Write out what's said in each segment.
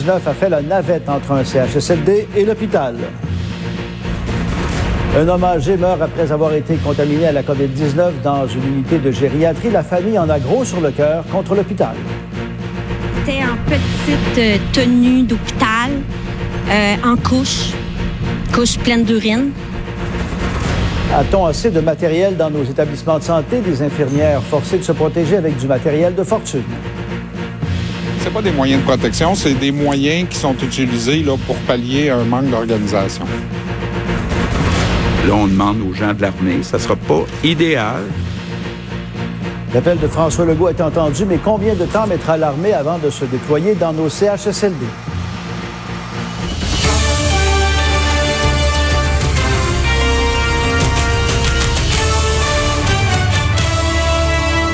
19 a fait la navette entre un CHSLD et l'hôpital. Un homme âgé meurt après avoir été contaminé à la COVID-19 dans une unité de gériatrie. La famille en a gros sur le cœur contre l'hôpital. C'était en petite euh, tenue d'hôpital, euh, en couche, couche pleine d'urine. A-t-on assez de matériel dans nos établissements de santé? Des infirmières forcées de se protéger avec du matériel de fortune. C'est pas des moyens de protection, c'est des moyens qui sont utilisés là, pour pallier un manque d'organisation. Là, on demande aux gens de l'armée, ça sera pas idéal. L'appel de François Legault est entendu, mais combien de temps mettra l'armée avant de se déployer dans nos CHSLD?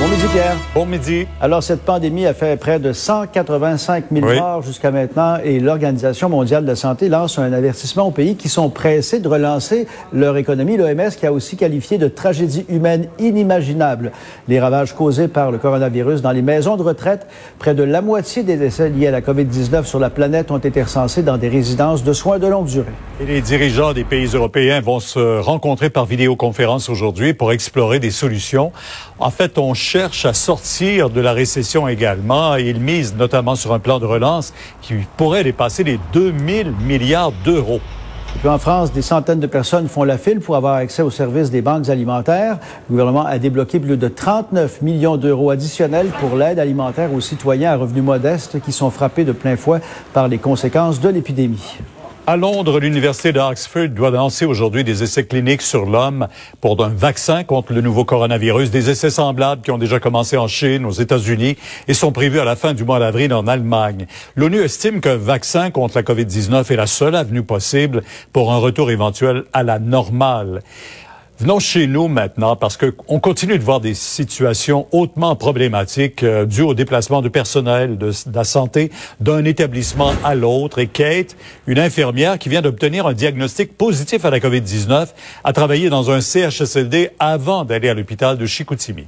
Bon midi, Pierre. Bon midi. Alors, cette pandémie a fait près de 185 000 Oui. morts jusqu'à maintenant et l'Organisation mondiale de la santé lance un avertissement aux pays qui sont pressés de relancer leur économie. L'OMS qui a aussi qualifié de tragédie humaine inimaginable les ravages causés par le coronavirus dans les maisons de retraite. Près de la moitié des décès liés à la COVID-19 sur la planète ont été recensés dans des résidences de soins de longue durée. Et les dirigeants des pays européens vont se rencontrer par vidéoconférence aujourd'hui pour explorer des solutions. En fait, on cherche à sortir de la récession également. Ils misent notamment sur un plan de relance qui pourrait dépasser les 2000 milliards d'euros. En France, des centaines de personnes font la file pour avoir accès aux services des banques alimentaires. Le gouvernement a débloqué plus de 39 millions d'euros additionnels pour l'aide alimentaire aux citoyens à revenus modestes qui sont frappés de plein fouet par les conséquences de l'épidémie. À Londres, l'université d'Oxford doit lancer aujourd'hui des essais cliniques sur l'homme pour un vaccin contre le nouveau coronavirus. Des essais semblables qui ont déjà commencé en Chine, aux États-Unis et sont prévus à la fin du mois d'avril en Allemagne. L'ONU estime qu'un vaccin contre la COVID-19 est la seule avenue possible pour un retour éventuel à la normale. Venons chez nous maintenant parce que on continue de voir des situations hautement problématiques euh, dues au déplacement de personnel de, de la santé d'un établissement à l'autre. Et Kate, une infirmière qui vient d'obtenir un diagnostic positif à la COVID-19, a travaillé dans un CHSLD avant d'aller à l'hôpital de Chicoutimi.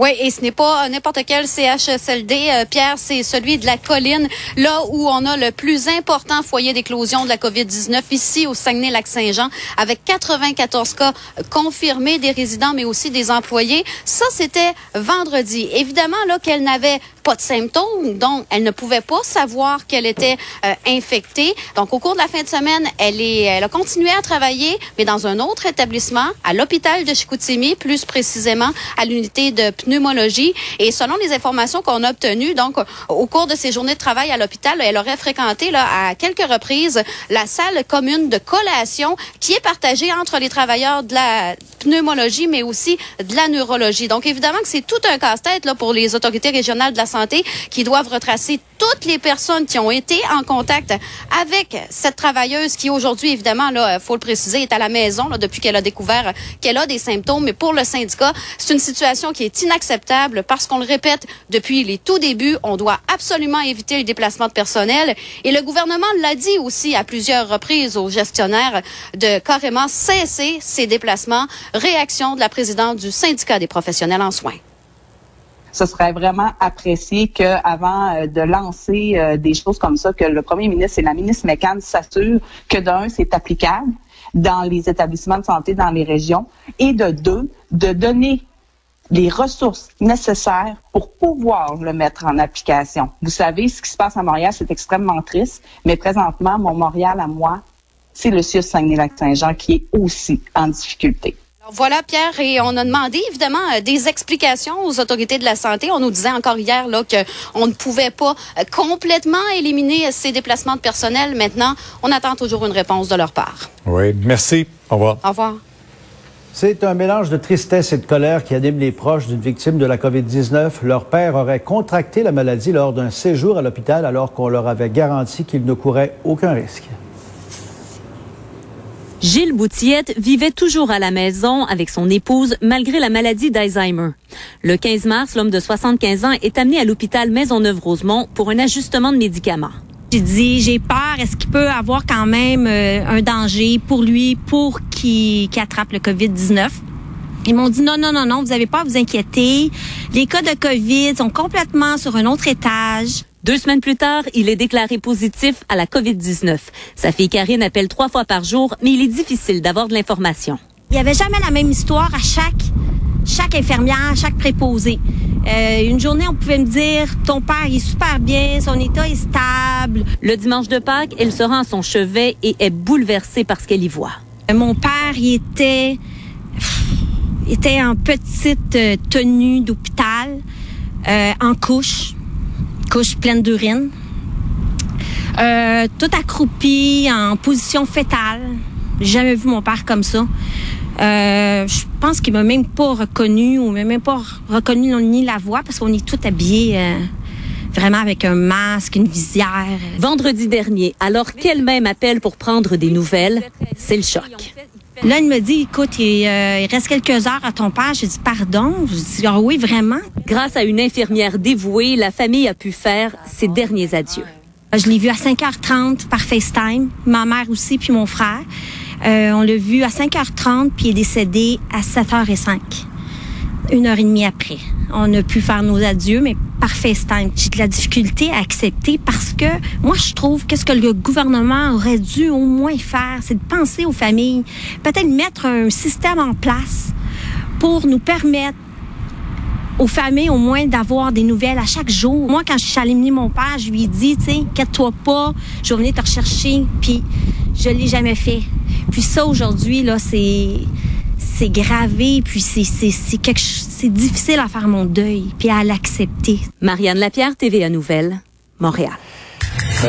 Oui, et ce n'est pas euh, n'importe quel CHSLD, euh, Pierre, c'est celui de la colline, là où on a le plus important foyer d'éclosion de la COVID-19, ici au Saguenay-Lac-Saint-Jean, avec 94 cas confirmés des résidents, mais aussi des employés. Ça, c'était vendredi. Évidemment, là, qu'elle n'avait de symptômes, donc elle ne pouvait pas savoir qu'elle était euh, infectée. Donc, au cours de la fin de semaine, elle, est, elle a continué à travailler, mais dans un autre établissement, à l'hôpital de Chicoutimi, plus précisément à l'unité de pneumologie. Et selon les informations qu'on a obtenues, donc au cours de ses journées de travail à l'hôpital, elle aurait fréquenté là, à quelques reprises la salle commune de collation qui est partagée entre les travailleurs de la pneumologie, mais aussi de la neurologie. Donc, évidemment que c'est tout un casse-tête là pour les autorités régionales de la santé qui doivent retracer toutes les personnes qui ont été en contact avec cette travailleuse qui aujourd'hui, évidemment, là, faut le préciser, est à la maison là, depuis qu'elle a découvert qu'elle a des symptômes. Mais pour le syndicat, c'est une situation qui est inacceptable parce qu'on le répète depuis les tout débuts, on doit absolument éviter le déplacement de personnel. Et le gouvernement l'a dit aussi à plusieurs reprises aux gestionnaires de carrément cesser ces déplacements. Réaction de la présidente du syndicat des professionnels en soins ce serait vraiment apprécié qu'avant euh, de lancer euh, des choses comme ça, que le premier ministre et la ministre McCann s'assurent que d'un, c'est applicable dans les établissements de santé dans les régions et de deux, de donner les ressources nécessaires pour pouvoir le mettre en application. Vous savez, ce qui se passe à Montréal, c'est extrêmement triste, mais présentement, mon Montréal à moi, c'est le CIUS Saguenay-Lac-Saint-Jean qui est aussi en difficulté. Voilà, Pierre, et on a demandé évidemment euh, des explications aux autorités de la santé. On nous disait encore hier là qu'on ne pouvait pas euh, complètement éliminer euh, ces déplacements de personnel. Maintenant, on attend toujours une réponse de leur part. Oui, merci. Au revoir. Au revoir. C'est un mélange de tristesse et de colère qui anime les proches d'une victime de la COVID-19. Leur père aurait contracté la maladie lors d'un séjour à l'hôpital alors qu'on leur avait garanti qu'il ne courait aucun risque. Gilles Boutillette vivait toujours à la maison avec son épouse malgré la maladie d'Alzheimer. Le 15 mars, l'homme de 75 ans est amené à l'hôpital Maisonneuve-Rosemont pour un ajustement de médicaments. J'ai dit, j'ai peur, est-ce qu'il peut avoir quand même euh, un danger pour lui pour qu'il attrape le COVID-19? Ils m'ont dit non, non, non, non, vous n'avez pas à vous inquiéter. Les cas de COVID sont complètement sur un autre étage. Deux semaines plus tard, il est déclaré positif à la COVID-19. Sa fille Karine appelle trois fois par jour, mais il est difficile d'avoir de l'information. Il n'y avait jamais la même histoire à chaque, chaque infirmière, chaque préposé. Euh, une journée, on pouvait me dire, ton père est super bien, son état est stable. Le dimanche de Pâques, elle se rend à son chevet et est bouleversée par ce qu'elle y voit. Euh, mon père, il était, était en petite euh, tenue d'hôpital, en couche couche pleine d'urine. Euh, tout accroupi, en position fétale. Jamais vu mon père comme ça. Euh, je pense qu'il m'a même pas reconnu ou m'a même pas reconnu ni la voix parce qu'on est tout habillés euh, vraiment avec un masque, une visière. Vendredi dernier, alors qu'elle-même appelle pour prendre des nouvelles, c'est le choc. Là, il me dit, écoute, euh, il, reste quelques heures à ton père. J'ai dit, pardon? Je dis, ah oui, vraiment? Grâce à une infirmière dévouée, la famille a pu faire ses derniers adieux. Je l'ai vu à 5h30 par FaceTime, ma mère aussi, puis mon frère. Euh, on l'a vu à 5h30, puis il est décédé à 7h05 une heure et demie après. On a pu faire nos adieux, mais par FaceTime. J'ai de la difficulté à accepter parce que moi, je trouve qu'est-ce que le gouvernement aurait dû au moins faire, c'est de penser aux familles, peut-être mettre un système en place pour nous permettre aux familles au moins d'avoir des nouvelles à chaque jour. Moi, quand je suis allée mon père, je lui ai dit, tu sais, inquiète-toi pas, je vais venir te rechercher, puis je l'ai jamais fait. Puis ça, aujourd'hui, là, c'est c'est gravé, puis c'est c'est difficile à faire mon deuil, puis à l'accepter. Marianne Lapierre, TVA Nouvelle, Montréal.